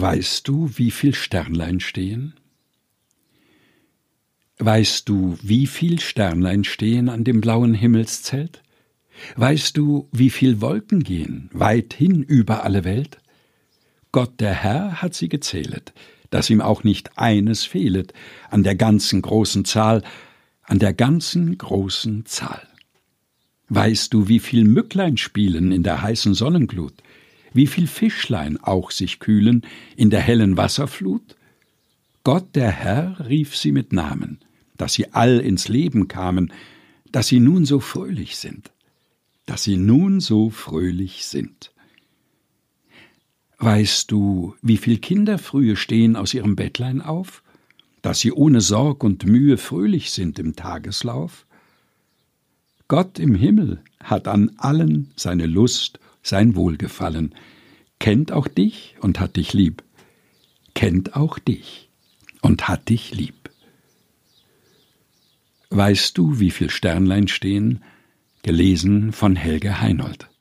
Weißt du, wie viel Sternlein stehen? Weißt du, wie viel Sternlein stehen an dem blauen Himmelszelt? Weißt du, wie viel Wolken gehen, weit hin über alle Welt? Gott der Herr hat sie gezählet, dass ihm auch nicht eines fehlet an der ganzen großen Zahl, an der ganzen großen Zahl. Weißt du, wie viel Mücklein spielen in der heißen Sonnenglut? Wie viel Fischlein auch sich kühlen in der hellen Wasserflut? Gott der Herr rief sie mit Namen, dass sie all ins Leben kamen, dass sie nun so fröhlich sind, dass sie nun so fröhlich sind. Weißt du, wie viel Kinder frühe stehen aus ihrem Bettlein auf, dass sie ohne Sorg und Mühe fröhlich sind im Tageslauf? Gott im Himmel hat an allen seine Lust sein Wohlgefallen, kennt auch dich und hat dich lieb, kennt auch dich und hat dich lieb. Weißt du, wie viel Sternlein stehen? Gelesen von Helge Heinold.